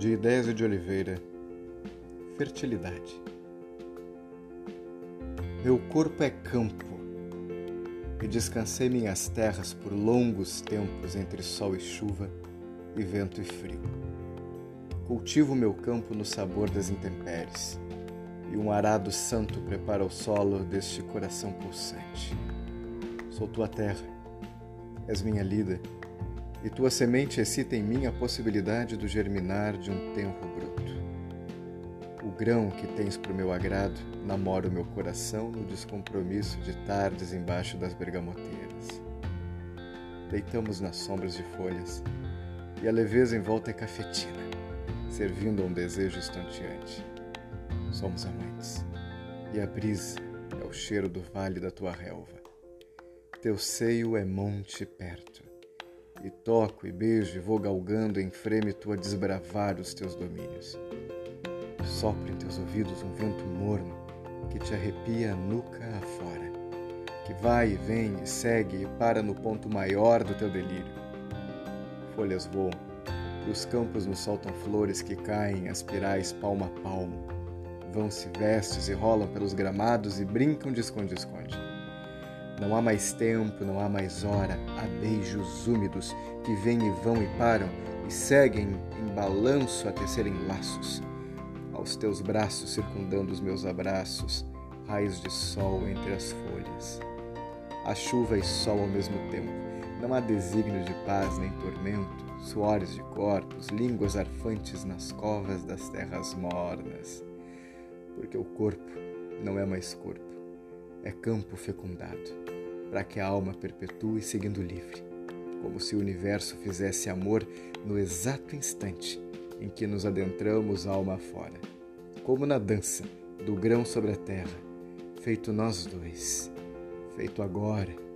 de Ideias de Oliveira, Fertilidade. Meu corpo é campo, e descansei minhas terras por longos tempos entre sol e chuva e vento e frio. Cultivo meu campo no sabor das intempéries, e um arado santo prepara o solo deste coração pulsante. Sou tua terra, és minha lida e tua semente excita em mim a possibilidade do germinar de um tempo bruto. O grão que tens para o meu agrado namora o meu coração no descompromisso de tardes embaixo das bergamoteiras. Deitamos nas sombras de folhas e a leveza em volta é cafetina, servindo a um desejo estonteante. Somos amantes e a brisa é o cheiro do vale da tua relva. Teu seio é monte perto e toco e beijo e vou galgando em freme tu a desbravar os teus domínios. Sopra em teus ouvidos um vento morno que te arrepia a nuca afora, que vai e vem e segue e para no ponto maior do teu delírio. Folhas voam e os campos nos soltam flores que caem aspirais palmo a palmo. Vão-se vestes e rolam pelos gramados e brincam de esconde-esconde. Não há mais tempo, não há mais hora, há beijos úmidos que vêm e vão e param e seguem em balanço a tecerem laços. Aos teus braços circundando os meus abraços, raios de sol entre as folhas. Há chuva e sol ao mesmo tempo. Não há desígnio de paz nem tormento, suores de corpos, línguas arfantes nas covas das terras mornas. Porque o corpo não é mais corpo é campo fecundado, para que a alma perpetue seguindo livre, como se o universo fizesse amor no exato instante em que nos adentramos alma fora, como na dança do grão sobre a terra, feito nós dois, feito agora.